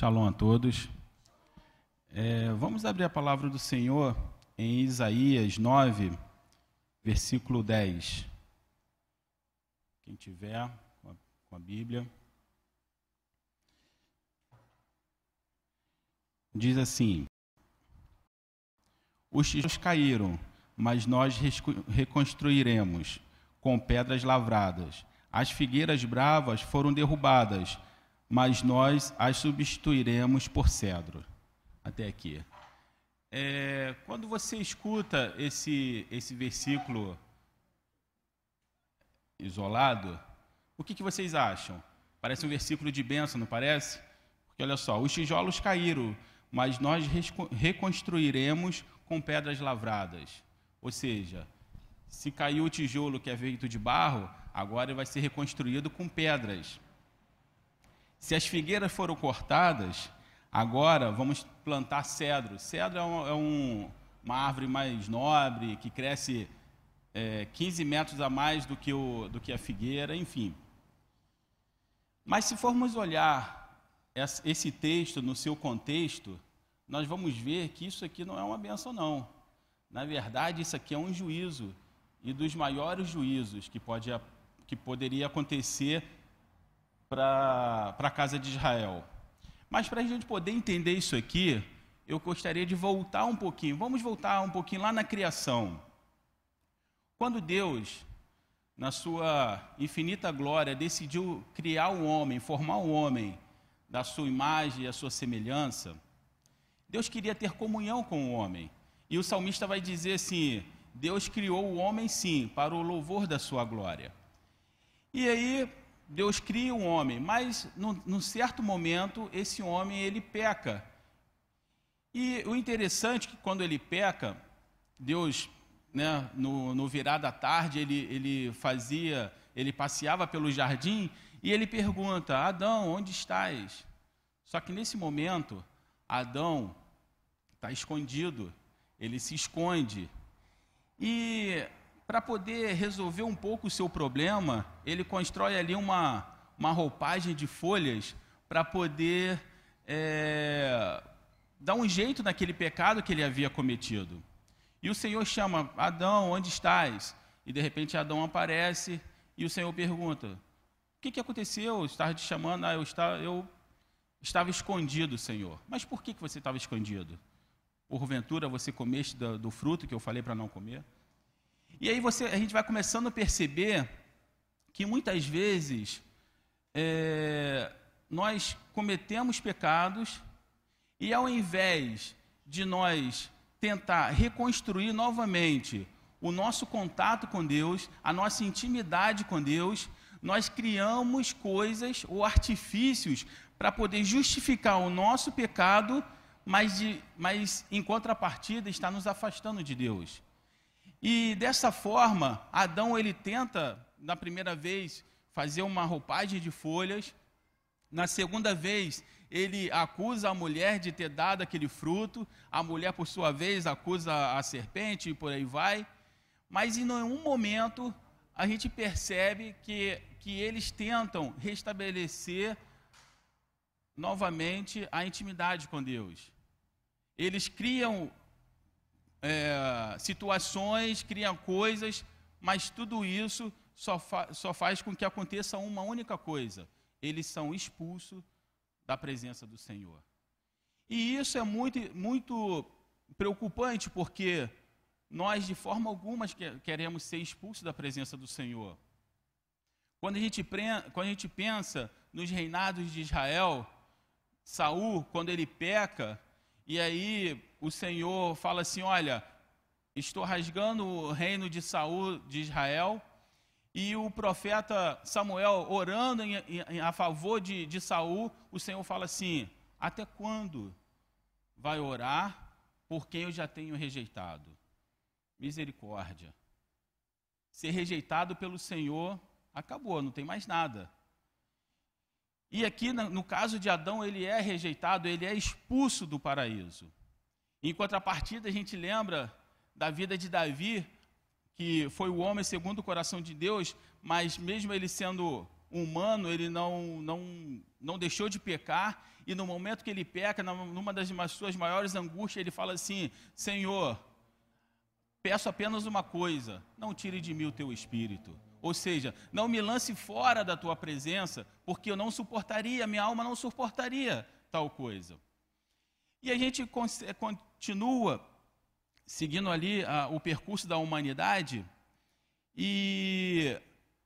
Shalom a todos. É, vamos abrir a palavra do Senhor em Isaías 9, versículo 10. Quem tiver com a, Bíblia. Diz assim: Os tijolos caíram, mas nós reconstruiremos com pedras lavradas. As figueiras bravas foram derrubadas mas nós as substituiremos por cedro. Até aqui. É, quando você escuta esse, esse versículo isolado, o que, que vocês acham? Parece um versículo de bênção, não parece? Porque olha só, os tijolos caíram, mas nós reconstruiremos com pedras lavradas. Ou seja, se caiu o tijolo que é feito de barro, agora vai ser reconstruído com pedras. Se as figueiras foram cortadas, agora vamos plantar cedro. Cedro é, um, é um, uma árvore mais nobre, que cresce é, 15 metros a mais do que, o, do que a figueira, enfim. Mas se formos olhar esse texto no seu contexto, nós vamos ver que isso aqui não é uma benção, não. Na verdade, isso aqui é um juízo, e dos maiores juízos que, pode, que poderia acontecer para a casa de Israel. Mas para a gente poder entender isso aqui, eu gostaria de voltar um pouquinho. Vamos voltar um pouquinho lá na criação. Quando Deus, na sua infinita glória, decidiu criar o homem, formar o homem da sua imagem e a sua semelhança, Deus queria ter comunhão com o homem. E o salmista vai dizer assim: Deus criou o homem sim, para o louvor da sua glória. E aí, Deus cria um homem, mas num, num, certo momento esse homem ele peca. E o interessante é que quando ele peca, Deus, né, no, no virar da tarde, ele, ele fazia, ele passeava pelo jardim e ele pergunta: Adão, onde estás? Só que nesse momento, Adão está escondido, ele se esconde. E para poder resolver um pouco o seu problema, ele constrói ali uma, uma roupagem de folhas para poder é, dar um jeito naquele pecado que ele havia cometido. E o Senhor chama, Adão, onde estás? E de repente Adão aparece e o Senhor pergunta: O que, que aconteceu? Estava te chamando? Ah, eu estava, eu estava escondido, Senhor. Mas por que, que você estava escondido? Porventura você comeste do, do fruto que eu falei para não comer? E aí você, a gente vai começando a perceber que muitas vezes é, nós cometemos pecados e ao invés de nós tentar reconstruir novamente o nosso contato com Deus, a nossa intimidade com Deus, nós criamos coisas ou artifícios para poder justificar o nosso pecado, mas, de, mas em contrapartida está nos afastando de Deus. E dessa forma, Adão ele tenta, na primeira vez, fazer uma roupagem de folhas. Na segunda vez, ele acusa a mulher de ter dado aquele fruto. A mulher, por sua vez, acusa a serpente e por aí vai. Mas em nenhum momento a gente percebe que, que eles tentam restabelecer novamente a intimidade com Deus. Eles criam é, situações, criam coisas, mas tudo isso só, fa só faz com que aconteça uma única coisa: eles são expulsos da presença do Senhor. E isso é muito, muito preocupante, porque nós, de forma alguma, queremos ser expulsos da presença do Senhor. Quando a gente, quando a gente pensa nos reinados de Israel, Saul, quando ele peca, e aí o Senhor fala assim: Olha, estou rasgando o reino de Saul de Israel. E o profeta Samuel orando em, em, a favor de, de Saul, o Senhor fala assim: Até quando vai orar por quem eu já tenho rejeitado? Misericórdia. Ser rejeitado pelo Senhor, acabou, não tem mais nada. E aqui, no caso de Adão, ele é rejeitado, ele é expulso do paraíso. Em contrapartida, a gente lembra da vida de Davi, que foi o homem segundo o coração de Deus, mas mesmo ele sendo humano, ele não, não, não deixou de pecar, e no momento que ele peca, numa das suas maiores angústias, ele fala assim: Senhor, peço apenas uma coisa, não tire de mim o teu espírito. Ou seja, não me lance fora da tua presença, porque eu não suportaria, minha alma não suportaria tal coisa. E a gente eh, continua seguindo ali a, o percurso da humanidade, e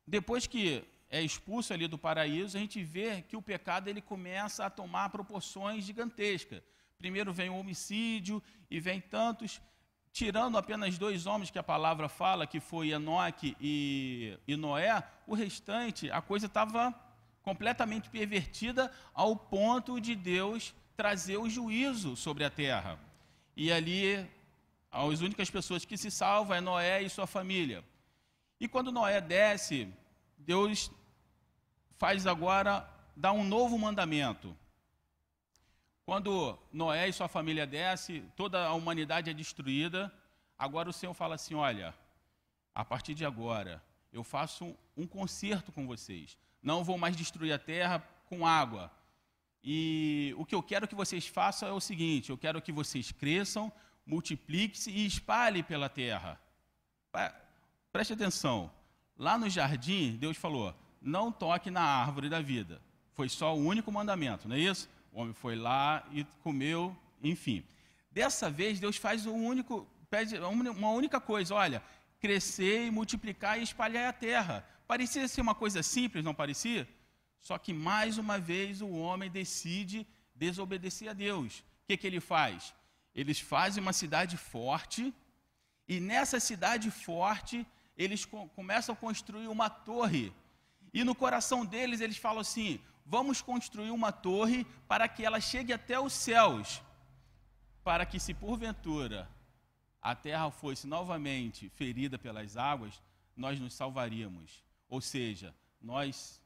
depois que é expulso ali do paraíso, a gente vê que o pecado ele começa a tomar proporções gigantescas. Primeiro vem o homicídio e vem tantos, tirando apenas dois homens que a palavra fala, que foi Enoque e, e Noé, o restante, a coisa estava completamente pervertida ao ponto de Deus trazer o juízo sobre a terra. E ali, as únicas pessoas que se salvam é Noé e sua família. E quando Noé desce, Deus faz agora, dá um novo mandamento. Quando Noé e sua família desce, toda a humanidade é destruída. Agora o Senhor fala assim: olha, a partir de agora, eu faço um conserto com vocês. Não vou mais destruir a terra com água. E o que eu quero que vocês façam é o seguinte: eu quero que vocês cresçam, multipliquem-se e espalhem pela terra. Preste atenção. Lá no jardim, Deus falou: não toque na árvore da vida. Foi só o único mandamento, não é isso? O homem foi lá e comeu, enfim. Dessa vez, Deus faz um único, pede uma única coisa: olha, crescer e multiplicar e espalhar a terra. Parecia ser uma coisa simples, não parecia? Só que mais uma vez o homem decide desobedecer a Deus. O que, que ele faz? Eles fazem uma cidade forte, e nessa cidade forte, eles começam a construir uma torre e no coração deles eles falam assim: vamos construir uma torre para que ela chegue até os céus, para que, se porventura a terra fosse novamente ferida pelas águas, nós nos salvaríamos. Ou seja, nós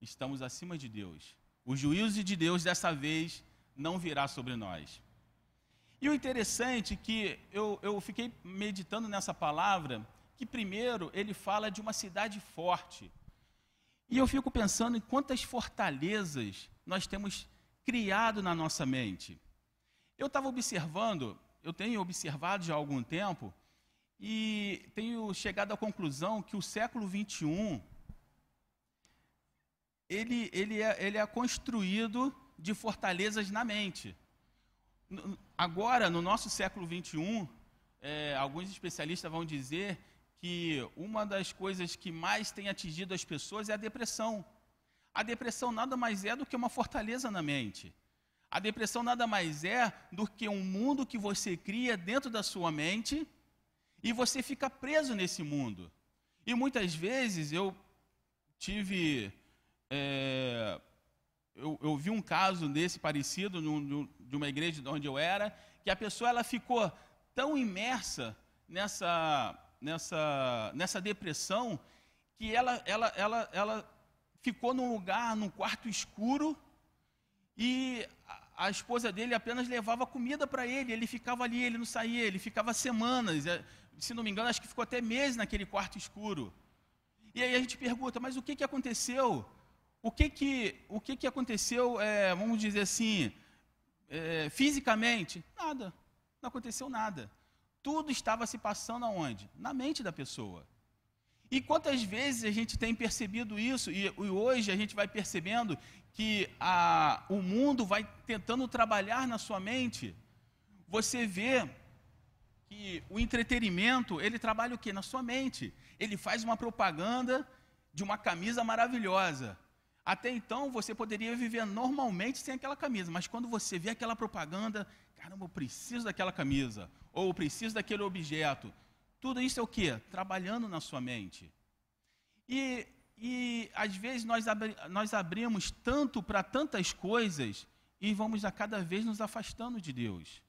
estamos acima de Deus. O juízo de Deus dessa vez não virá sobre nós. E o interessante é que eu, eu fiquei meditando nessa palavra, que primeiro ele fala de uma cidade forte. E eu fico pensando em quantas fortalezas nós temos criado na nossa mente. Eu estava observando, eu tenho observado já há algum tempo, e tenho chegado à conclusão que o século XXI, ele, ele, é, ele é construído de fortalezas na mente. Agora, no nosso século XXI, é, alguns especialistas vão dizer que uma das coisas que mais tem atingido as pessoas é a depressão. A depressão nada mais é do que uma fortaleza na mente. A depressão nada mais é do que um mundo que você cria dentro da sua mente e você fica preso nesse mundo. E muitas vezes eu tive. É, eu, eu, vi um caso desse parecido de uma igreja onde eu era, que a pessoa ela ficou tão imersa nessa nessa, nessa depressão que ela, ela, ela, ela ficou num lugar, num quarto escuro, e a, esposa dele apenas levava comida para ele, ele ficava ali, ele não saía, ele ficava semanas, é, se não me engano, acho que ficou até meses naquele quarto escuro. E aí a gente pergunta, mas o que, que aconteceu? O que que, o que, que aconteceu, é, vamos dizer assim, é, fisicamente? Nada, não aconteceu nada. Tudo estava se passando aonde? Na mente da pessoa. E quantas vezes a gente tem percebido isso, e, hoje a gente vai percebendo que a, o mundo vai tentando trabalhar na sua mente. Você vê que o entretenimento, ele trabalha o quê? Na sua mente. Ele faz uma propaganda de uma camisa maravilhosa. Até então você poderia viver normalmente sem aquela camisa, mas quando você vê aquela propaganda, caramba, eu preciso daquela camisa, ou eu preciso daquele objeto. Tudo isso é o que? Trabalhando na sua mente. E, e às vezes nós, abri, nós abrimos tanto para tantas coisas e vamos a cada vez nos afastando de Deus.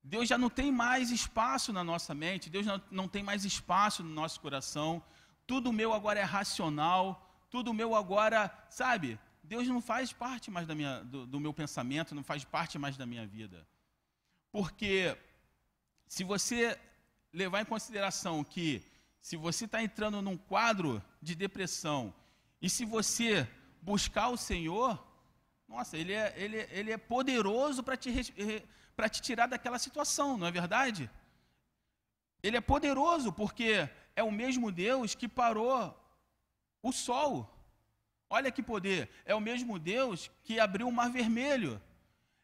Deus já não tem mais espaço na nossa mente, Deus não, não tem mais espaço no nosso coração. Tudo meu agora é racional, tudo meu agora, sabe? Deus não faz parte mais da minha, do, do meu pensamento, não faz parte mais da minha vida. Porque se você levar em consideração que se você está entrando num quadro de depressão E se você buscar o Senhor, nossa, Ele é, ele, ele é poderoso para te, te tirar daquela situação, não é verdade? Ele é poderoso porque é o mesmo Deus que parou o sol. Olha que poder! É o mesmo Deus que abriu o mar vermelho.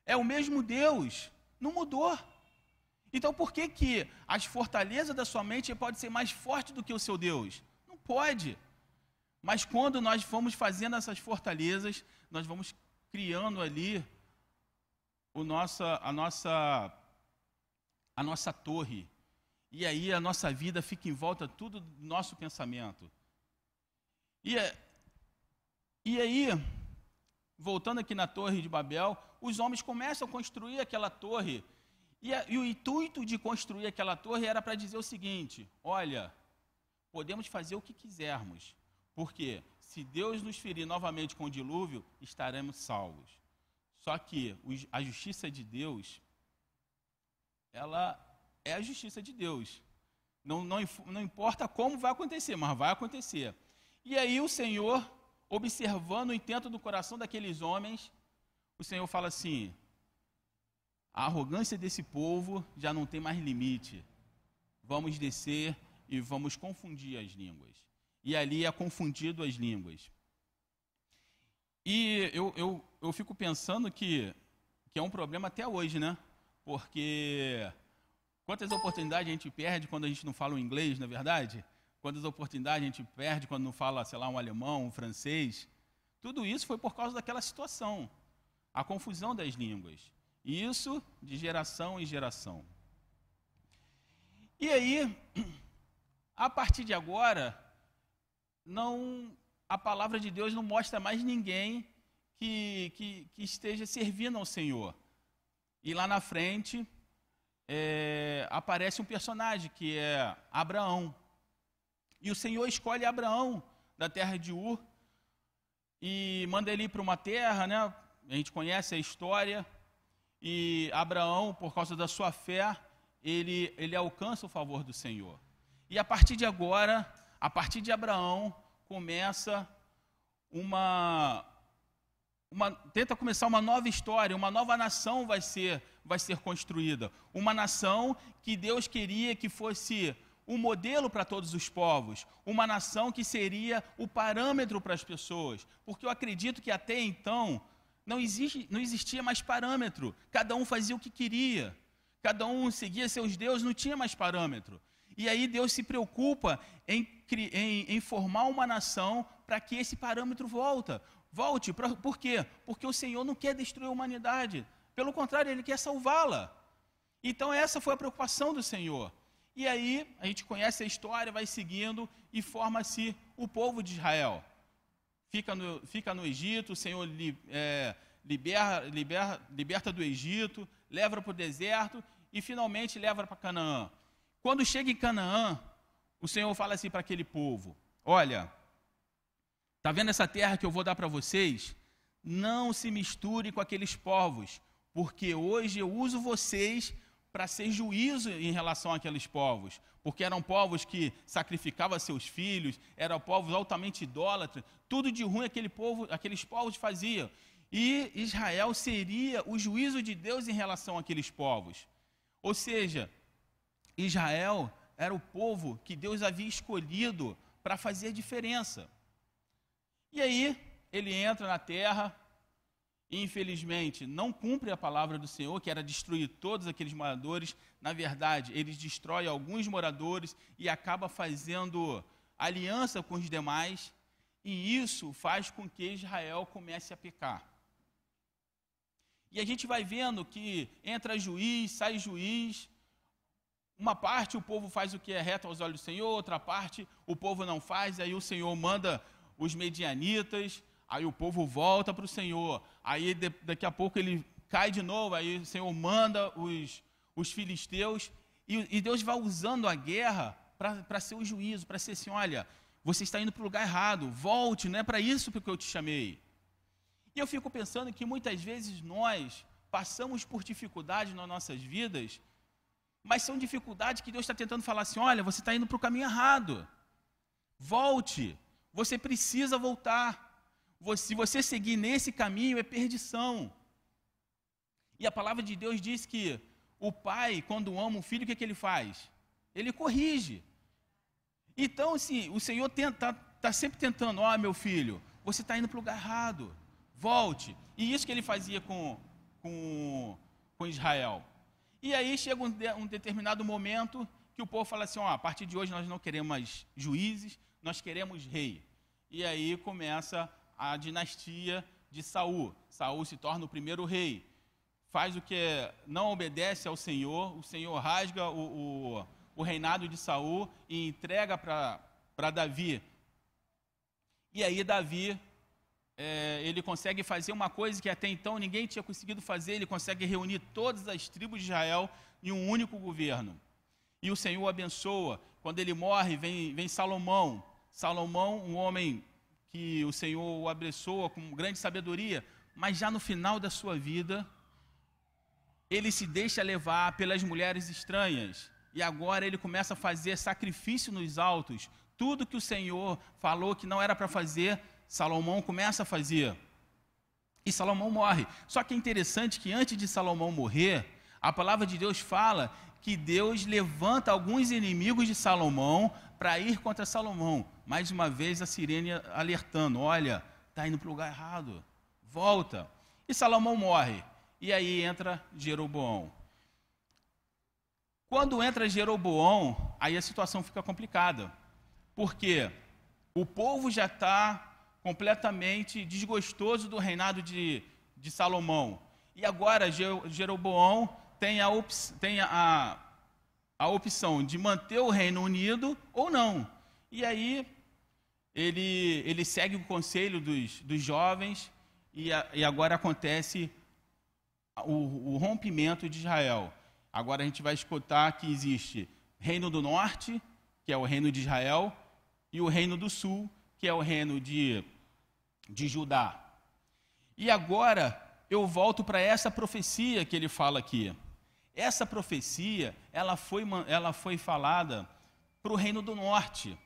É o mesmo Deus. Não mudou. Então por que, que as fortalezas da sua mente pode ser mais forte do que o seu Deus? Não pode. Mas quando nós vamos fazendo essas fortalezas, nós vamos criando ali o nossa, a, nossa, a nossa torre. E aí a nossa vida fica em volta tudo do nosso pensamento. E, e aí, voltando aqui na Torre de Babel, os homens começam a construir aquela torre. E, a, e o intuito de construir aquela torre era para dizer o seguinte: olha, podemos fazer o que quisermos, porque se Deus nos ferir novamente com o dilúvio, estaremos salvos. Só que a justiça de Deus, ela é a justiça de Deus. Não, não, não importa como vai acontecer, mas vai acontecer. E aí o Senhor, observando o intento do coração daqueles homens, o Senhor fala assim: a arrogância desse povo já não tem mais limite. Vamos descer e vamos confundir as línguas. E ali é confundido as línguas. E eu, eu, eu fico pensando que, que é um problema até hoje, né? Porque quantas oportunidades a gente perde quando a gente não fala o inglês, na é verdade? Quantas oportunidades a gente perde quando não fala, sei lá, um alemão, um francês. Tudo isso foi por causa daquela situação. A confusão das línguas. E isso de geração em geração. E aí, a partir de agora, não, a palavra de Deus não mostra mais ninguém que, que, que esteja servindo ao Senhor. E lá na frente é, aparece um personagem que é Abraão. E o Senhor escolhe Abraão da terra de Ur e manda ele para uma terra, né? A gente conhece a história. E Abraão, por causa da sua fé, ele, ele alcança o favor do Senhor. E a partir de agora, a partir de Abraão, começa uma, uma, tenta começar uma nova história, uma nova nação vai ser, vai ser construída. Uma nação que Deus queria que fosse um modelo para todos os povos, uma nação que seria o parâmetro para as pessoas, porque eu acredito que até então não, existe, não existia mais parâmetro, cada um fazia o que queria, cada um seguia seus deuses, não tinha mais parâmetro. E aí Deus se preocupa em, em, em formar uma nação para que esse parâmetro volta, volte. Pra, por quê? Porque o Senhor não quer destruir a humanidade, pelo contrário, Ele quer salvá-la. Então essa foi a preocupação do Senhor. E aí a gente conhece a história, vai seguindo e forma-se o povo de Israel. Fica no, fica no Egito, o Senhor li, é, libera, libera, liberta do Egito, leva para o deserto e finalmente leva para Canaã. Quando chega em Canaã, o Senhor fala assim para aquele povo: Olha, está vendo essa terra que eu vou dar para vocês? Não se misture com aqueles povos, porque hoje eu uso vocês para ser juízo em relação àqueles povos, porque eram povos que sacrificavam seus filhos, eram povos altamente idólatras, tudo de ruim aquele povo, aqueles povos faziam. E Israel seria o juízo de Deus em relação àqueles povos. Ou seja, Israel era o povo que Deus havia escolhido para fazer diferença. E aí, ele entra na terra, infelizmente, não cumpre a palavra do Senhor, que era destruir todos aqueles moradores. Na verdade, ele destrói alguns moradores e acaba fazendo aliança com os demais, e isso faz com que Israel comece a pecar. E a gente vai vendo que entra juiz, sai juiz, uma parte o povo faz o que é reto aos olhos do Senhor, outra parte o povo não faz, aí o Senhor manda os medianitas, aí o povo volta para o Senhor, aí de, daqui a pouco ele cai de novo, aí o Senhor manda os, os filisteus, e, e Deus vai usando a guerra para ser o juízo, para ser assim: olha, você está indo para o lugar errado, volte, não é para isso que eu te chamei. E eu fico pensando que muitas vezes nós passamos por dificuldades nas nossas vidas, mas são dificuldades que Deus está tentando falar assim: olha, você está indo para o caminho errado, volte, Você precisa voltar. Se você seguir nesse caminho, é perdição. E a palavra de Deus diz que o pai, quando ama o filho, o que, é que ele faz? Ele corrige. Então, assim, o Senhor está tá sempre tentando, ó, oh, meu filho, você está indo para o lugar errado, volte. E isso que ele fazia com, com, com Israel. E aí chega um, um determinado momento que o povo fala assim, ó, oh, a partir de hoje nós não queremos juízes, nós queremos rei. E aí começa a dinastia de Saul. Saul se torna o primeiro rei. Faz o que não obedece ao Senhor, o Senhor rasga o, o, o reinado de Saul e entrega para Davi. E aí Davi é, ele consegue fazer uma coisa que até então ninguém tinha conseguido fazer, ele consegue reunir todas as tribos de Israel em um único governo. E o Senhor abençoa. Quando ele morre, vem, vem Salomão. Salomão, um homem que o Senhor o abençoa com grande sabedoria, mas já no final da sua vida, ele se deixa levar pelas mulheres estranhas. E agora ele começa a fazer sacrifício nos altos. Tudo que o Senhor falou que não era para fazer, Salomão começa a fazer. E Salomão morre. Só que é interessante que antes de Salomão morrer, a palavra de Deus fala que Deus levanta alguns inimigos de Salomão para ir contra Salomão. Mais uma vez a sirene alertando: olha, está indo para o lugar errado, volta. E Salomão morre. E aí entra Jeroboão. Quando entra Jeroboão, aí a situação fica complicada. Porque o povo já está completamente desgostoso do reinado de, de Salomão. E agora Jeroboão tem, a, tem a, a opção de manter o Reino Unido ou não. E aí ele, ele segue o conselho dos, dos jovens e, a, e agora acontece o, o rompimento de Israel. Agora a gente vai escutar que existe Reino do Norte, que é o reino de Israel, e o Reino do Sul, que é o reino de, de Judá. E agora eu volto para essa profecia que ele fala aqui. Essa profecia, ela foi, ela foi falada para o reino do norte.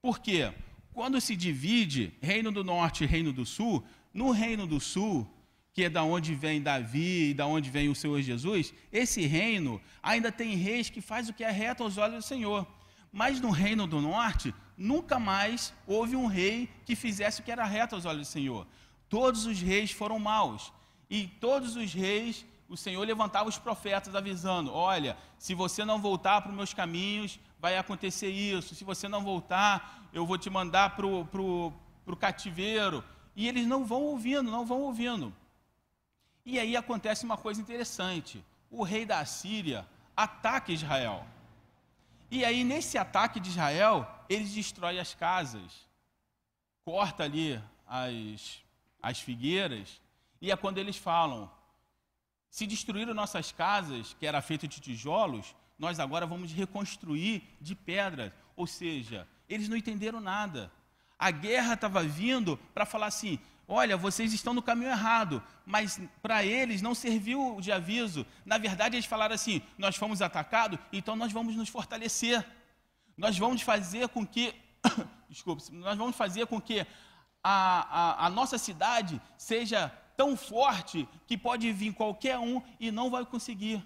Por quê? Quando se divide reino do norte e reino do sul, no reino do sul, que é da onde vem Davi e da onde vem o Senhor Jesus, esse reino ainda tem reis que faz o que é reto aos olhos do Senhor. Mas no reino do norte, nunca mais houve um rei que fizesse o que era reto aos olhos do Senhor. Todos os reis foram maus. E todos os reis o Senhor levantava os profetas avisando: olha, se você não voltar para os meus caminhos, vai acontecer isso. Se você não voltar, eu vou te mandar para o cativeiro. E eles não vão ouvindo, não vão ouvindo. E aí acontece uma coisa interessante: o rei da Síria ataca Israel. E aí, nesse ataque de Israel, eles destrói as casas, corta ali as, as figueiras, e é quando eles falam: se destruíram nossas casas, que era feita de tijolos, nós agora vamos reconstruir de pedras. Ou seja, eles não entenderam nada. A guerra estava vindo para falar assim: olha, vocês estão no caminho errado, mas para eles não serviu de aviso. Na verdade, eles falaram assim: nós fomos atacados, então nós vamos nos fortalecer. Nós vamos fazer com que, desculpe, nós vamos fazer com que a, a, a nossa cidade seja tão forte que pode vir qualquer um e não vai conseguir.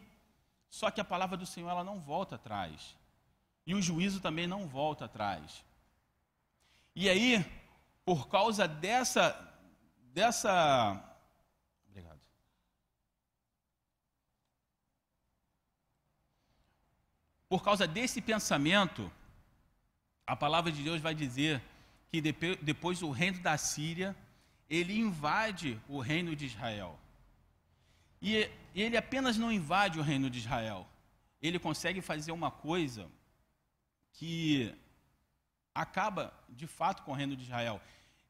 Só que a palavra do Senhor ela não volta atrás. E o juízo também não volta atrás. E aí, por causa dessa dessa Obrigado. Por causa desse pensamento, a palavra de Deus vai dizer que depois o reino da Síria ele invade o reino de Israel. E ele apenas não invade o reino de Israel, ele consegue fazer uma coisa que acaba de fato com o reino de Israel.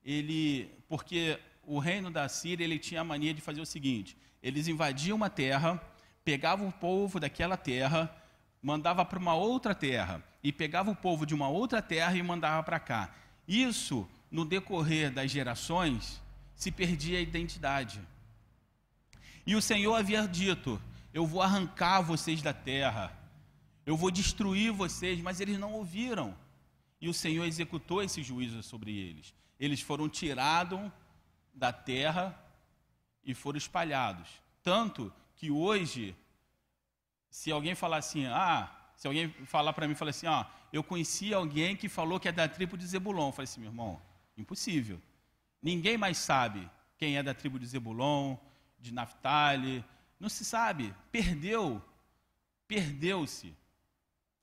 Ele, porque o reino da Síria ele tinha a mania de fazer o seguinte: eles invadiam uma terra, pegavam o povo daquela terra, mandava para uma outra terra e pegava o povo de uma outra terra e mandava para cá. Isso, no decorrer das gerações, se perdia a identidade. E o Senhor havia dito: Eu vou arrancar vocês da terra, eu vou destruir vocês, mas eles não ouviram. E o Senhor executou esse juízo sobre eles. Eles foram tirados da terra e foram espalhados. Tanto que hoje, se alguém falar assim, ah, se alguém falar para mim, falar assim, ah, eu conheci alguém que falou que é da tribo de Zebulon. Eu falei assim, meu irmão, impossível. Ninguém mais sabe quem é da tribo de Zebulon, de Naphtali, não se sabe, perdeu, perdeu-se.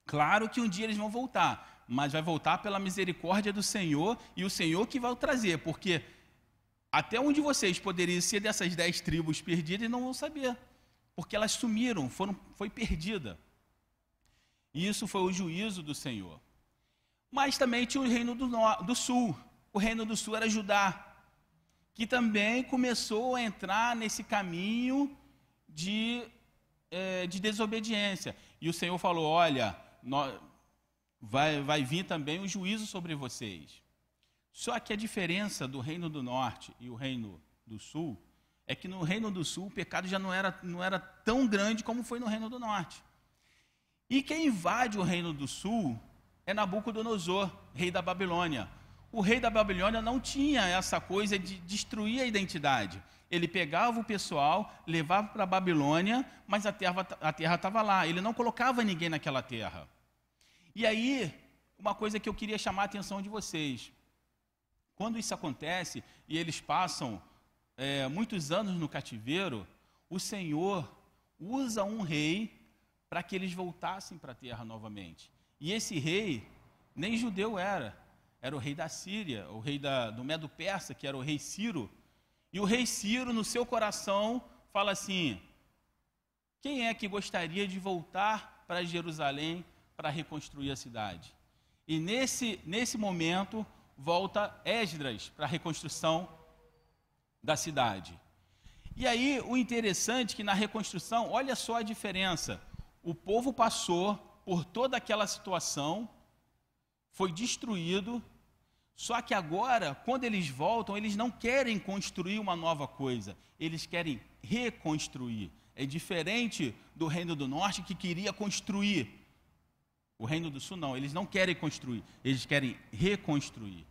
Claro que um dia eles vão voltar, mas vai voltar pela misericórdia do Senhor e o Senhor que vai o trazer, porque até onde vocês poderiam ser dessas dez tribos perdidas não vão saber, porque elas sumiram, foram, foi perdida. E isso foi o juízo do Senhor. Mas também tinha o reino do, do sul. O reino do sul era Judá, que também começou a entrar nesse caminho de, é, de desobediência. E o Senhor falou: Olha, nós, vai, vai vir também o juízo sobre vocês. Só que a diferença do reino do norte e o reino do sul é que no reino do sul o pecado já não era, não era tão grande como foi no reino do norte. E quem invade o reino do sul é Nabucodonosor, rei da Babilônia. O rei da Babilônia não tinha essa coisa de destruir a identidade. Ele pegava o pessoal, levava para a Babilônia, mas a terra estava lá. Ele não colocava ninguém naquela terra. E aí, uma coisa que eu queria chamar a atenção de vocês. Quando isso acontece e eles passam é, muitos anos no cativeiro, o Senhor usa um rei para que eles voltassem para a terra novamente. E esse rei nem judeu era, era o rei da Síria, o rei da, do Medo-Persa, que era o rei Ciro. E o rei Ciro, no seu coração, fala assim: quem é que gostaria de voltar para Jerusalém para reconstruir a cidade? E nesse, nesse momento, volta Esdras para a reconstrução da cidade. E aí, o interessante é que na reconstrução, olha só a diferença. O povo passou por toda aquela situação, foi destruído, só que agora, quando eles voltam, eles não querem construir uma nova coisa, eles querem reconstruir. É diferente do Reino do Norte que queria construir. O Reino do Sul não, eles não querem construir, eles querem reconstruir.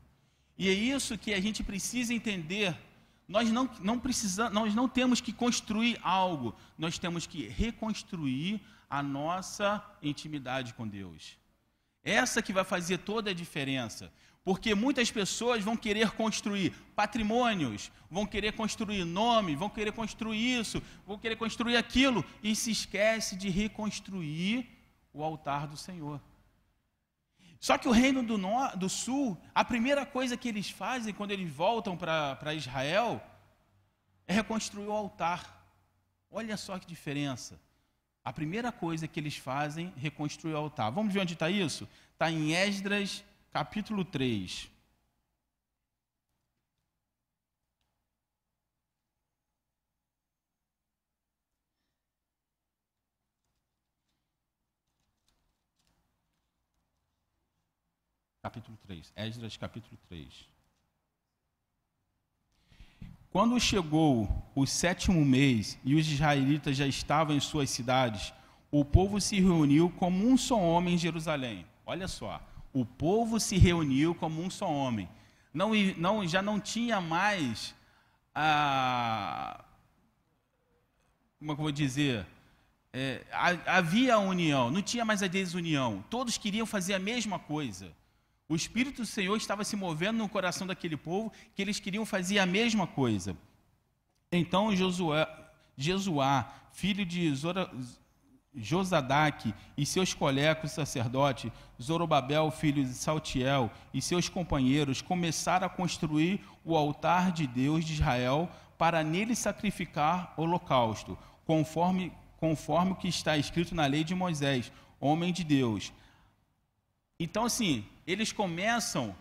E é isso que a gente precisa entender. Nós não, não precisamos, nós não temos que construir algo, nós temos que reconstruir a nossa intimidade com Deus. Essa que vai fazer toda a diferença. Porque muitas pessoas vão querer construir patrimônios, vão querer construir nome, vão querer construir isso, vão querer construir aquilo e se esquece de reconstruir o altar do Senhor. Só que o reino do, do sul, a primeira coisa que eles fazem quando eles voltam para Israel é reconstruir o altar. Olha só que diferença. A primeira coisa que eles fazem é reconstruir o altar. Vamos ver onde está isso? Está em Esdras capítulo 3. Capítulo 3, Esdras capítulo 3. Quando chegou o sétimo mês e os israelitas já estavam em suas cidades, o povo se reuniu como um só homem em Jerusalém. Olha só, o povo se reuniu como um só homem. Não, não, já não tinha mais a. Como é eu vou dizer? É, havia a união, não tinha mais a desunião. Todos queriam fazer a mesma coisa. O Espírito do Senhor estava se movendo no coração daquele povo, que eles queriam fazer a mesma coisa. Então Josué, Jesuá, filho de Zora, Josadaque e seus colegas sacerdotes, Zorobabel, filho de Saltiel, e seus companheiros começaram a construir o altar de Deus de Israel para nele sacrificar holocausto, conforme, conforme o que está escrito na lei de Moisés, homem de Deus. Então, assim, eles começam,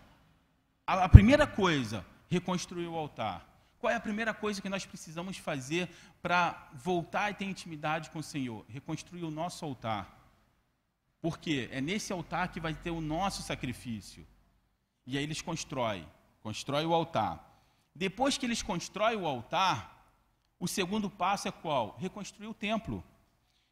a, a primeira coisa, reconstruir o altar. Qual é a primeira coisa que nós precisamos fazer para voltar e ter intimidade com o Senhor? Reconstruir o nosso altar. Porque é nesse altar que vai ter o nosso sacrifício. E aí eles constroem, constroem o altar. Depois que eles constroem o altar, o segundo passo é qual? Reconstruir o templo.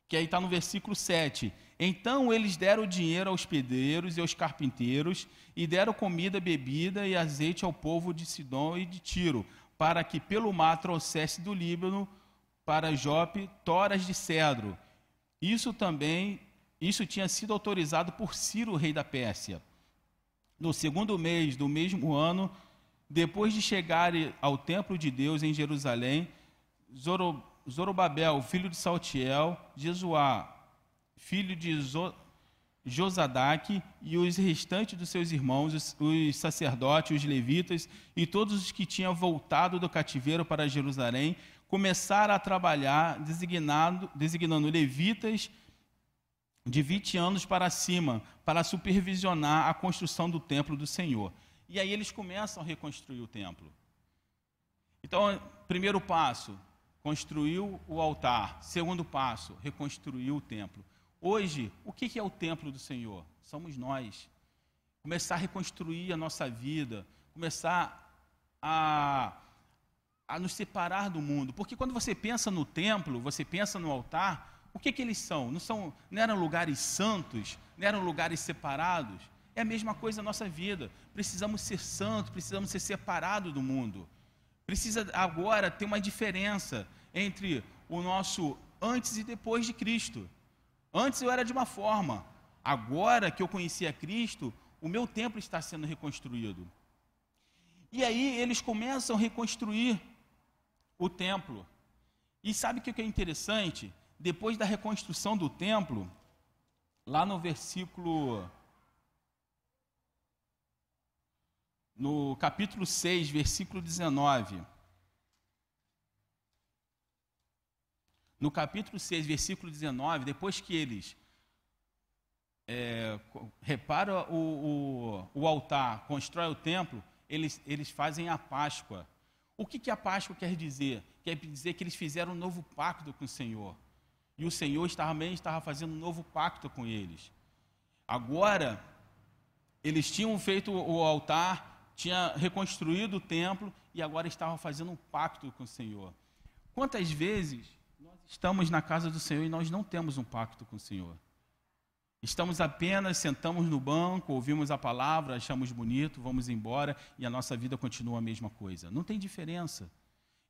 que aí está no versículo 7. Então eles deram dinheiro aos pedreiros e aos carpinteiros, e deram comida, bebida e azeite ao povo de Sidom e de Tiro, para que pelo mar trouxesse do Líbano para Jope toras de cedro. Isso também, isso tinha sido autorizado por Ciro, rei da Pérsia. No segundo mês do mesmo ano, depois de chegar ao templo de Deus em Jerusalém, Zorobabel, filho de Saltiel, Jesuá, filho de Josadaque, e os restantes dos seus irmãos, os, os sacerdotes, os levitas e todos os que tinham voltado do cativeiro para Jerusalém, começaram a trabalhar, designando, designando levitas de 20 anos para cima, para supervisionar a construção do templo do Senhor. E aí eles começam a reconstruir o templo. Então, primeiro passo, construiu o altar. Segundo passo, reconstruiu o templo. Hoje, o que é o templo do Senhor? Somos nós. Começar a reconstruir a nossa vida, começar a, a nos separar do mundo. Porque quando você pensa no templo, você pensa no altar, o que, que eles são? Não, são? não eram lugares santos? Não eram lugares separados? É a mesma coisa na nossa vida. Precisamos ser santos, precisamos ser separados do mundo. Precisa agora ter uma diferença entre o nosso antes e depois de Cristo. Antes eu era de uma forma, agora que eu conheci a Cristo, o meu templo está sendo reconstruído. E aí eles começam a reconstruir o templo. E sabe o que é interessante? Depois da reconstrução do templo, lá no versículo. No capítulo 6, versículo 19. No capítulo 6, versículo 19, depois que eles é, reparam o, o, o, altar, constrói o templo, eles, eles fazem a Páscoa. O que, que a Páscoa quer dizer? Quer dizer que eles fizeram um novo pacto com o Senhor. E o Senhor também estava fazendo um novo pacto com eles. Agora, eles tinham feito o altar, tinham reconstruído o templo e agora estavam fazendo um pacto com o Senhor. Quantas vezes estamos na casa do Senhor e nós não temos um pacto com o Senhor. Estamos apenas, sentamos no banco, ouvimos a palavra, achamos bonito, vamos embora e a nossa vida continua a mesma coisa. Não tem diferença.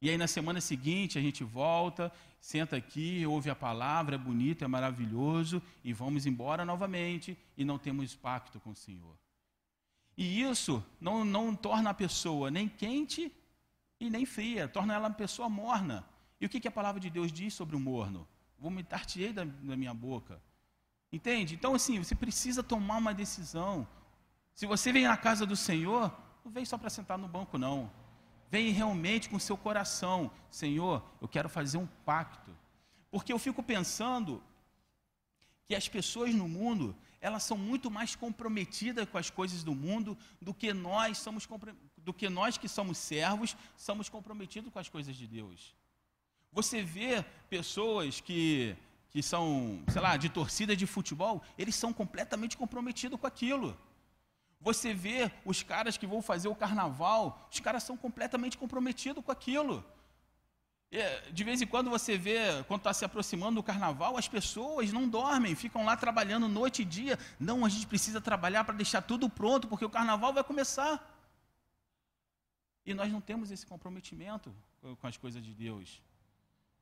E aí na semana seguinte a gente volta, senta aqui, ouve a palavra, é bonito, é maravilhoso e vamos embora novamente e não temos pacto com o Senhor. E isso não, não torna a pessoa nem quente e nem fria, torna ela uma pessoa morna. E o que, que a palavra de Deus diz sobre o morno? Vomitar-te-ei da, da minha boca. Entende? Então, assim, você precisa tomar uma decisão. Se você vem na casa do Senhor, não vem só para sentar no banco, não. Vem realmente com seu coração. Senhor, eu quero fazer um pacto. Porque eu fico pensando que as pessoas no mundo, elas são muito mais comprometidas com as coisas do mundo do que nós somos do que nós que somos servos, somos comprometidos com as coisas de Deus. Você vê pessoas que, que são, sei lá, de torcida de futebol, eles são completamente comprometidos com aquilo. Você vê os caras que vão fazer o carnaval, os caras são completamente comprometidos com aquilo. De vez em quando você vê, quando está se aproximando do carnaval, as pessoas não dormem, ficam lá trabalhando noite e dia. Não, a gente precisa trabalhar para deixar tudo pronto, porque o carnaval vai começar. E nós não temos esse comprometimento com as coisas de Deus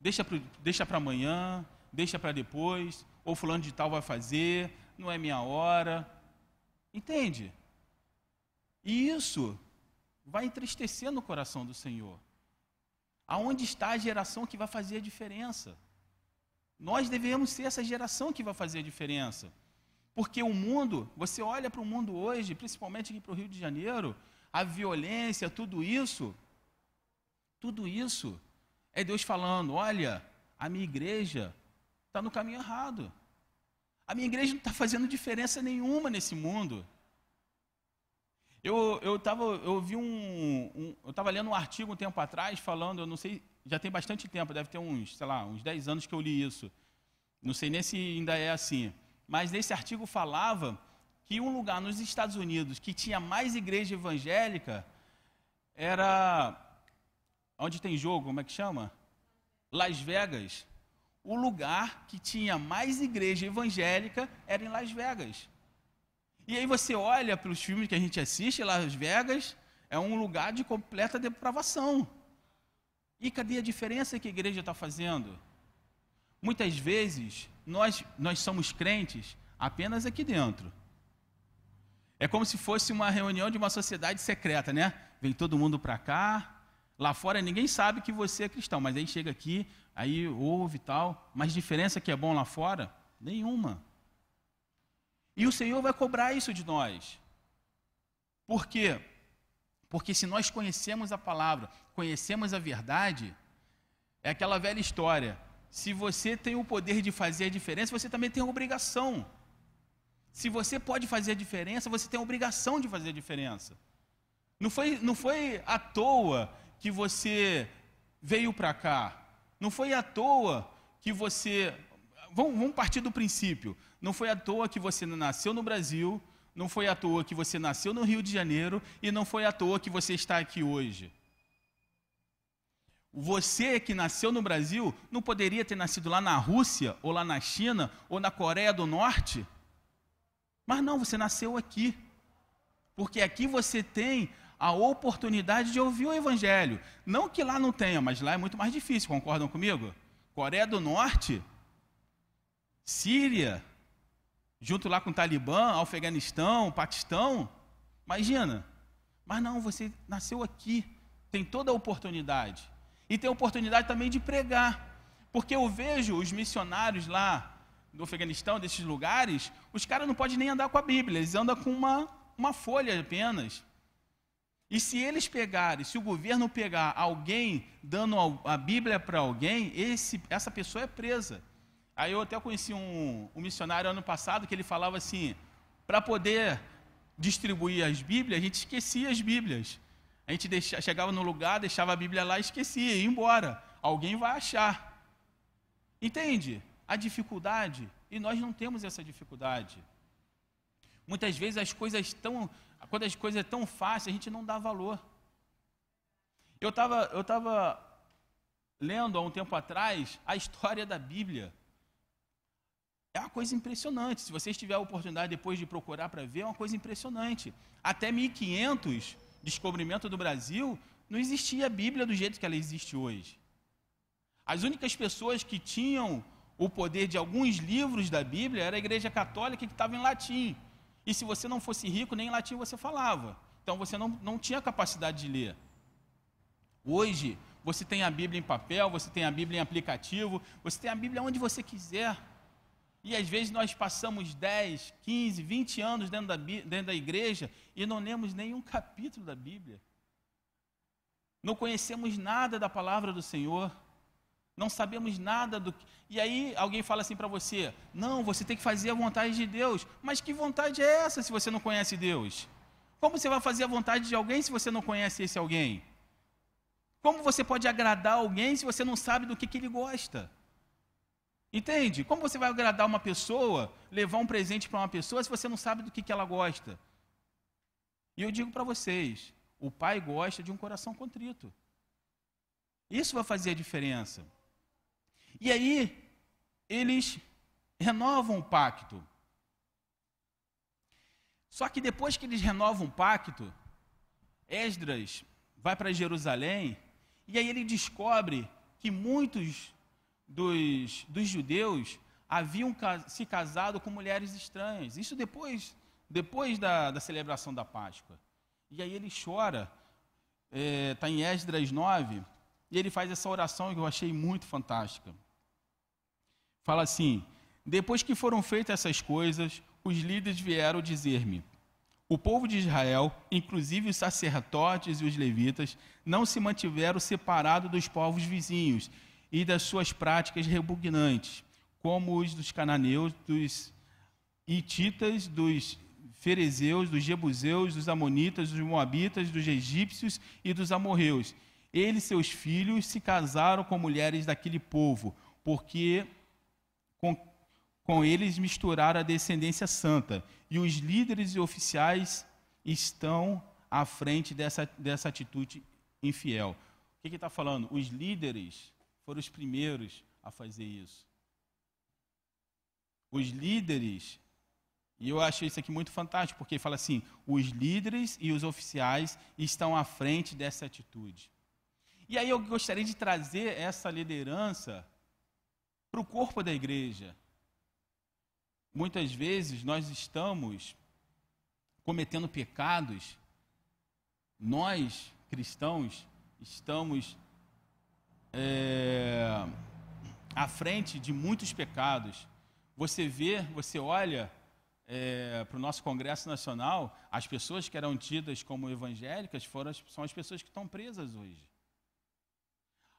deixa para deixa amanhã, deixa para depois, ou fulano de tal vai fazer, não é minha hora. Entende? E isso vai entristecer no coração do Senhor. Aonde está a geração que vai fazer a diferença? Nós devemos ser essa geração que vai fazer a diferença. Porque o mundo, você olha para o mundo hoje, principalmente aqui para o Rio de Janeiro, a violência, tudo isso, tudo isso é Deus falando: olha, a minha igreja está no caminho errado. A minha igreja não está fazendo diferença nenhuma nesse mundo. Eu, eu, eu vi um, um eu estava lendo um artigo um tempo atrás falando, eu não sei, já tem bastante tempo, deve ter uns, sei lá, uns 10 anos que eu li isso. Não sei nem se ainda é assim. Mas nesse artigo falava que um lugar nos Estados Unidos que tinha mais igreja evangélica era Onde tem jogo, como é que chama? Las Vegas. o lugar que tinha mais igreja evangélica era em Las Vegas. E aí você olha para os filmes que a gente assiste, Las Vegas é um lugar de completa depravação. E cadê a diferença que a igreja está fazendo? Muitas vezes nós, nós somos crentes apenas aqui dentro. É como se fosse uma reunião de uma sociedade secreta, né? Vem todo mundo para cá, lá fora ninguém sabe que você é cristão, mas aí chega aqui, aí ouve e tal. Mas diferença que é bom lá fora? Nenhuma. E o Senhor vai cobrar isso de nós. Por quê? Porque se nós conhecemos a palavra, conhecemos a verdade, é aquela velha história. Se você tem o poder de fazer a diferença, você também tem a obrigação. Se você pode fazer a diferença, você tem a obrigação de fazer a diferença. Não foi, não foi à toa que você veio para cá. Não foi à toa que você. Vamos, partir do princípio. Não foi à toa que você nasceu no Brasil, não foi à toa que você nasceu no Rio de Janeiro e não foi à toa que você está aqui hoje. Você que nasceu no Brasil não poderia ter nascido lá na Rússia, ou lá na China, ou na Coreia do Norte? Mas não, você nasceu aqui. Porque aqui você tem a oportunidade de ouvir o Evangelho. Não que lá não tenha, mas lá é muito mais difícil, concordam comigo? Coreia do Norte, Síria, junto lá com o Talibã, Afeganistão, Paquistão. Imagina. Mas não, você nasceu aqui, tem toda a oportunidade. E tem a oportunidade também de pregar. Porque eu vejo os missionários lá no Afeganistão, desses lugares, os caras não podem nem andar com a Bíblia, eles andam com uma, uma folha apenas. E se eles pegarem, se o governo pegar alguém dando a Bíblia para alguém, esse, essa pessoa é presa. Aí eu até conheci um, um missionário ano passado que ele falava assim: para poder distribuir as Bíblias, a gente esquecia as Bíblias. A gente chegava no lugar, deixava a Bíblia lá e esquecia, ia embora. Alguém vai achar. Entende? A dificuldade. E nós não temos essa dificuldade. Muitas vezes as coisas tão. Quando as coisas são tão fáceis, a gente não dá valor. Eu estava eu tava lendo há um tempo atrás a história da Bíblia. É uma coisa impressionante. Se vocês tiverem a oportunidade depois de procurar para ver, é uma coisa impressionante. Até 1500, descobrimento do Brasil, não existia a Bíblia do jeito que ela existe hoje. As únicas pessoas que tinham o poder de alguns livros da Bíblia era a Igreja Católica que estava em latim. E se você não fosse rico, nem em latim você falava. Então você não, não tinha capacidade de ler. Hoje, você tem a Bíblia em papel, você tem a Bíblia em aplicativo, você tem a Bíblia onde você quiser. E às vezes nós passamos 10, 15, 20 anos dentro da, dentro da igreja e não lemos nenhum capítulo da Bíblia. Não conhecemos nada da palavra do Senhor. Não sabemos nada do que. E aí alguém fala assim para você: não, você tem que fazer a vontade de Deus. Mas que vontade é essa se você não conhece Deus? Como você vai fazer a vontade de alguém se você não conhece esse alguém? Como você pode agradar alguém se você não sabe do que, que ele gosta? Entende? Como você vai agradar uma pessoa, levar um presente para uma pessoa, se você não sabe do que, que ela gosta? E eu digo para vocês: o pai gosta de um coração contrito. Isso vai fazer a diferença. E aí, eles renovam o pacto. Só que depois que eles renovam o pacto, Esdras vai para Jerusalém e aí ele descobre que muitos dos, dos judeus haviam se casado com mulheres estranhas. Isso depois, depois da, da celebração da Páscoa. E aí ele chora, está é, em Esdras 9, e ele faz essa oração que eu achei muito fantástica. Fala assim: Depois que foram feitas essas coisas, os líderes vieram dizer-me: O povo de Israel, inclusive os sacerdotes e os levitas, não se mantiveram separados dos povos vizinhos e das suas práticas repugnantes, como os dos cananeus, dos hititas, dos ferezeus, dos jebuseus, dos amonitas, dos moabitas, dos egípcios e dos amorreus. Ele e seus filhos se casaram com mulheres daquele povo, porque com, com eles misturaram a descendência santa. E os líderes e oficiais estão à frente dessa, dessa atitude infiel. O que está falando? Os líderes foram os primeiros a fazer isso. os líderes, e eu acho isso aqui muito fantástico, porque fala assim: os líderes e os oficiais estão à frente dessa atitude. E aí eu gostaria de trazer essa liderança para o corpo da igreja. Muitas vezes nós estamos cometendo pecados, nós, cristãos, estamos é, à frente de muitos pecados. Você vê, você olha é, para o nosso Congresso Nacional, as pessoas que eram tidas como evangélicas foram, são as pessoas que estão presas hoje.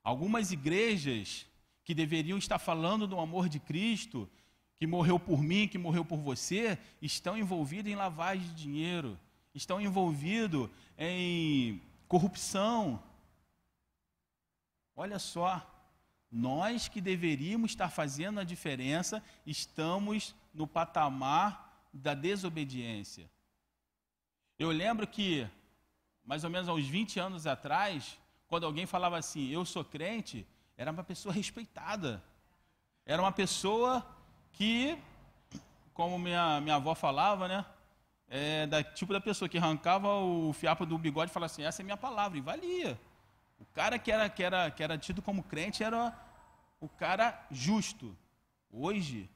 Algumas igrejas que deveriam estar falando do amor de Cristo, que morreu por mim, que morreu por você, estão envolvidas em lavagem de dinheiro, estão envolvidos em corrupção. Olha só, nós que deveríamos estar fazendo a diferença, estamos no patamar da desobediência. Eu lembro que, mais ou menos há uns 20 anos atrás, quando alguém falava assim, eu sou crente, era uma pessoa respeitada. Era uma pessoa que, como minha, minha avó falava, né? É, da tipo da pessoa que arrancava o fiapo do bigode e falava assim, essa é minha palavra, e valia. O cara que era, que era, que era tido como crente era o cara justo. Hoje,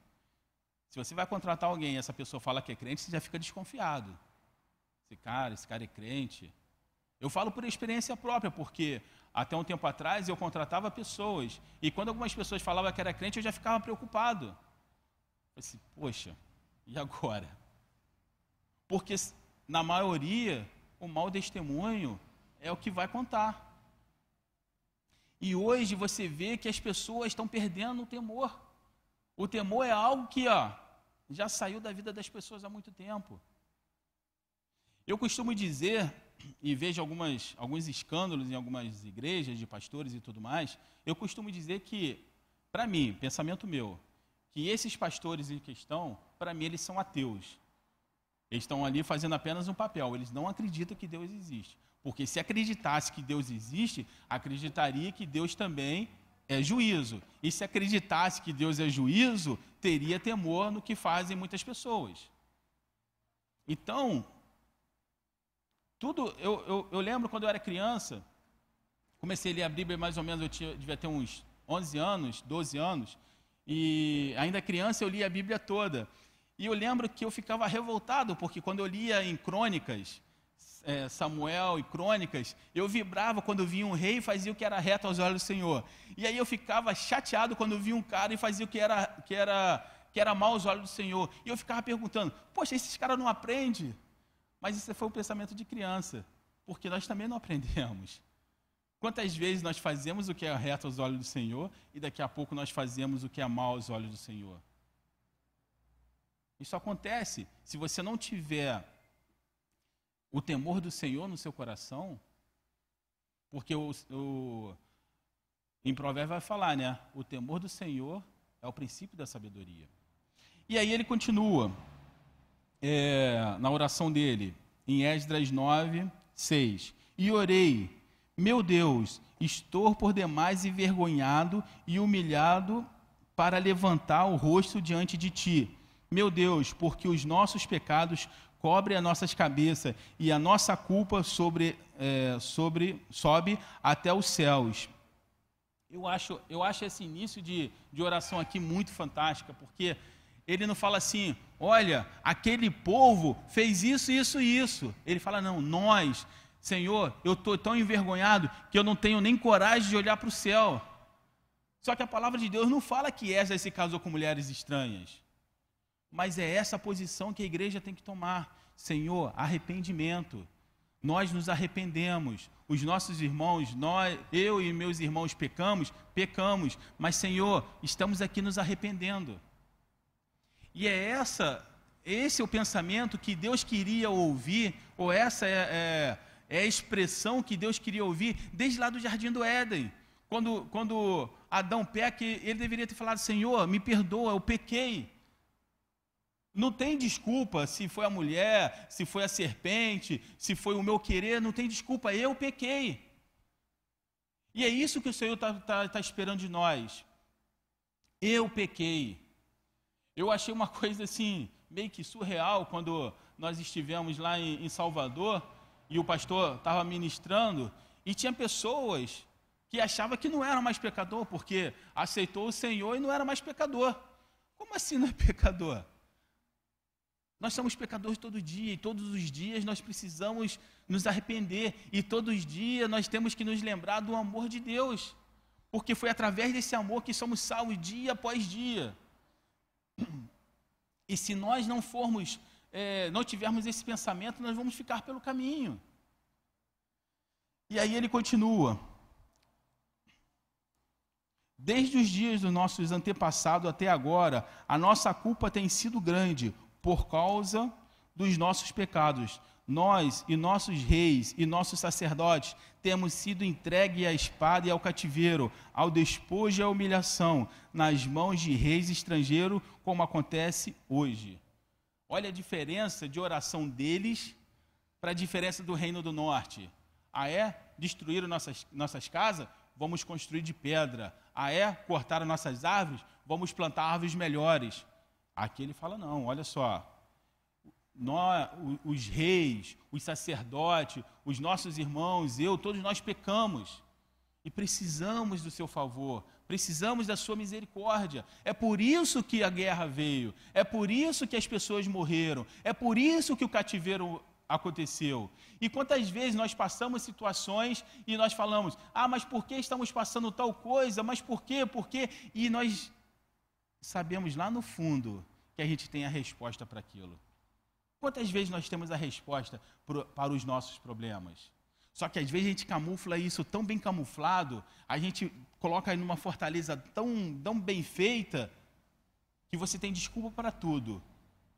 se você vai contratar alguém e essa pessoa fala que é crente, você já fica desconfiado. Esse cara, esse cara é crente. Eu falo por experiência própria, porque até um tempo atrás eu contratava pessoas, e quando algumas pessoas falavam que era crente, eu já ficava preocupado. Eu assim, poxa, e agora? Porque na maioria, o mau testemunho é o que vai contar. E hoje você vê que as pessoas estão perdendo o temor. O temor é algo que ó, já saiu da vida das pessoas há muito tempo. Eu costumo dizer e vejo algumas, alguns escândalos em algumas igrejas de pastores e tudo mais, eu costumo dizer que, para mim, pensamento meu, que esses pastores em questão, para mim, eles são ateus. Eles estão ali fazendo apenas um papel, eles não acreditam que Deus existe. Porque se acreditasse que Deus existe, acreditaria que Deus também é juízo. E se acreditasse que Deus é juízo, teria temor no que fazem muitas pessoas. Então, tudo, eu, eu, eu, lembro quando eu era criança, comecei a ler a Bíblia mais ou menos, eu tinha, devia ter uns 11 anos, 12 anos, e ainda criança eu lia a Bíblia toda. E eu lembro que eu ficava revoltado, porque quando eu lia em crônicas, é, Samuel e crônicas, eu vibrava quando via um rei e fazia o que era reto aos olhos do Senhor. E aí eu ficava chateado quando via um cara e fazia o que era, que era, que era mal aos olhos do Senhor. E eu ficava perguntando, poxa, esses caras não aprendem? Mas isso foi o pensamento de criança, porque nós também não aprendemos. Quantas vezes nós fazemos o que é reto aos olhos do Senhor e daqui a pouco nós fazemos o que é mal aos olhos do Senhor? Isso acontece se você não tiver o temor do Senhor no seu coração, porque o, o, em Provérbios vai falar, né? O temor do Senhor é o princípio da sabedoria. E aí ele continua é, na oração dele, em Esdras 9, 6. E orei, meu Deus, estou por demais envergonhado e humilhado para levantar o rosto diante de ti. Meu Deus, porque os nossos pecados cobrem as nossas cabeças e a nossa culpa sobre, é, sobre sobe até os céus. Eu acho, eu acho esse início de, de oração aqui muito fantástica, porque ele não fala assim, olha, aquele povo fez isso, isso e isso. Ele fala, não, nós, Senhor, eu estou tão envergonhado que eu não tenho nem coragem de olhar para o céu. Só que a palavra de Deus não fala que Esdras se casou com mulheres estranhas. Mas é essa posição que a igreja tem que tomar. Senhor, arrependimento. Nós nos arrependemos. Os nossos irmãos, nós, eu e meus irmãos pecamos, pecamos. Mas, Senhor, estamos aqui nos arrependendo. E é essa, esse é o pensamento que Deus queria ouvir, ou essa é, é, é a expressão que Deus queria ouvir desde lá do Jardim do Éden. Quando, quando Adão peca, ele deveria ter falado: Senhor, me perdoa, eu pequei. Não tem desculpa se foi a mulher, se foi a serpente, se foi o meu querer, não tem desculpa, eu pequei. E é isso que o Senhor está tá, tá esperando de nós. Eu pequei. Eu achei uma coisa assim, meio que surreal, quando nós estivemos lá em, em Salvador e o pastor estava ministrando e tinha pessoas que achavam que não era mais pecador, porque aceitou o Senhor e não era mais pecador. Como assim não é pecador? Nós somos pecadores todo dia, e todos os dias nós precisamos nos arrepender, e todos os dias nós temos que nos lembrar do amor de Deus, porque foi através desse amor que somos salvos dia após dia. E se nós não formos, é, não tivermos esse pensamento, nós vamos ficar pelo caminho. E aí ele continua. Desde os dias dos nossos antepassados até agora, a nossa culpa tem sido grande por causa dos nossos pecados. Nós e nossos reis e nossos sacerdotes temos sido entregues à espada e ao cativeiro, ao despojo e à humilhação, nas mãos de reis estrangeiros, como acontece hoje. Olha a diferença de oração deles para a diferença do reino do norte. Ah, é? Destruíram nossas, nossas casas? Vamos construir de pedra. Ah, é? Cortaram nossas árvores? Vamos plantar árvores melhores. Aqui ele fala: não, olha só. Nós, os reis, os sacerdotes, os nossos irmãos, eu, todos nós pecamos e precisamos do seu favor, precisamos da sua misericórdia. É por isso que a guerra veio, é por isso que as pessoas morreram, é por isso que o cativeiro aconteceu. E quantas vezes nós passamos situações e nós falamos: "Ah, mas por que estamos passando tal coisa? Mas por quê? Por quê?" E nós sabemos lá no fundo que a gente tem a resposta para aquilo. Quantas vezes nós temos a resposta para os nossos problemas? Só que às vezes a gente camufla isso tão bem camuflado, a gente coloca numa fortaleza tão, tão bem feita, que você tem desculpa para tudo.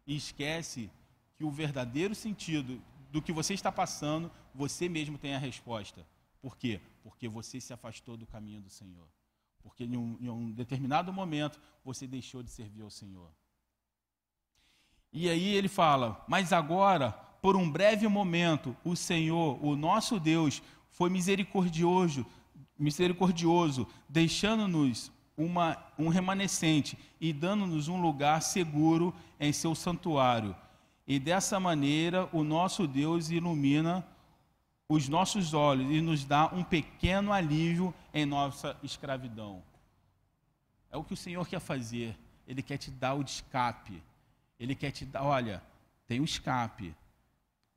E esquece que o verdadeiro sentido do que você está passando, você mesmo tem a resposta. Por quê? Porque você se afastou do caminho do Senhor. Porque em um, em um determinado momento você deixou de servir ao Senhor. E aí ele fala: Mas agora, por um breve momento, o Senhor, o nosso Deus, foi misericordioso, misericordioso, deixando-nos um remanescente e dando-nos um lugar seguro em seu santuário. E dessa maneira, o nosso Deus ilumina os nossos olhos e nos dá um pequeno alívio em nossa escravidão. É o que o Senhor quer fazer. Ele quer te dar o escape. Ele quer te dar, olha, tem um escape.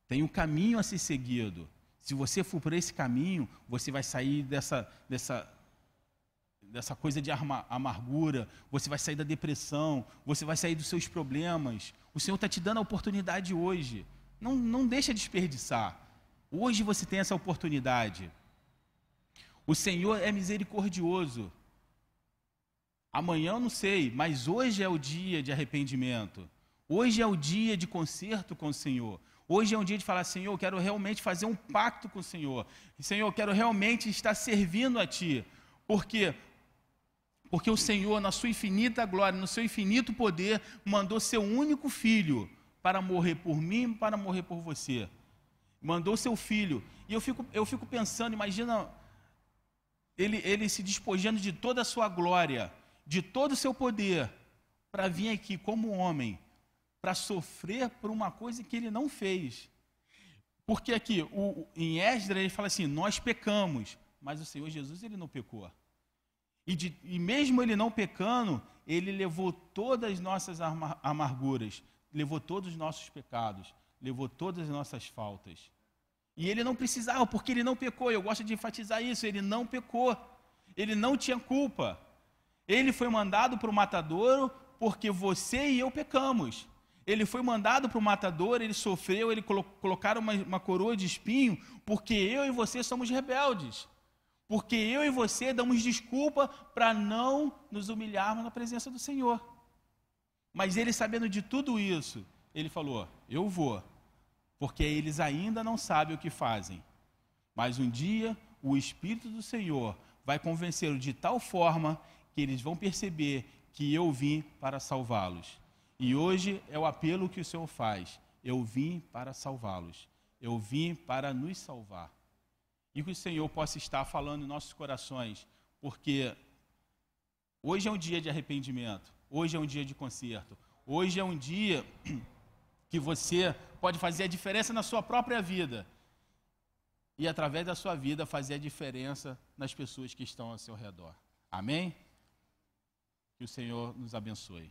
Tem um caminho a ser seguido. Se você for por esse caminho, você vai sair dessa, dessa, dessa coisa de amargura, você vai sair da depressão, você vai sair dos seus problemas. O Senhor está te dando a oportunidade hoje. Não, não deixa desperdiçar. Hoje você tem essa oportunidade. O Senhor é misericordioso. Amanhã eu não sei, mas hoje é o dia de arrependimento. Hoje é o dia de conserto com o Senhor. Hoje é um dia de falar, Senhor, eu quero realmente fazer um pacto com o Senhor. Senhor, eu quero realmente estar servindo a Ti. Por quê? Porque o Senhor, na sua infinita glória, no seu infinito poder, mandou seu único filho para morrer por mim, para morrer por você mandou seu filho. E eu fico, eu fico pensando, imagina ele, ele se despojando de toda a sua glória, de todo o seu poder, para vir aqui como homem, para sofrer por uma coisa que ele não fez. Porque aqui, o, em Esdras, ele fala assim: nós pecamos, mas o Senhor Jesus ele não pecou. E, de, e mesmo ele não pecando, ele levou todas as nossas amarguras, levou todos os nossos pecados, levou todas as nossas faltas. E ele não precisava, porque ele não pecou. Eu gosto de enfatizar isso: ele não pecou. Ele não tinha culpa. Ele foi mandado para o matadouro porque você e eu pecamos. Ele foi mandado para o matador, ele sofreu, ele colo colocaram uma, uma coroa de espinho, porque eu e você somos rebeldes. Porque eu e você damos desculpa para não nos humilharmos na presença do Senhor. Mas ele, sabendo de tudo isso, ele falou: Eu vou, porque eles ainda não sabem o que fazem. Mas um dia o Espírito do Senhor vai convencê-los de tal forma que eles vão perceber que eu vim para salvá-los. E hoje é o apelo que o Senhor faz: eu vim para salvá-los, eu vim para nos salvar. E que o Senhor possa estar falando em nossos corações, porque hoje é um dia de arrependimento, hoje é um dia de conserto, Hoje é um dia que você pode fazer a diferença na sua própria vida e, através da sua vida, fazer a diferença nas pessoas que estão ao seu redor. Amém? Que o Senhor nos abençoe.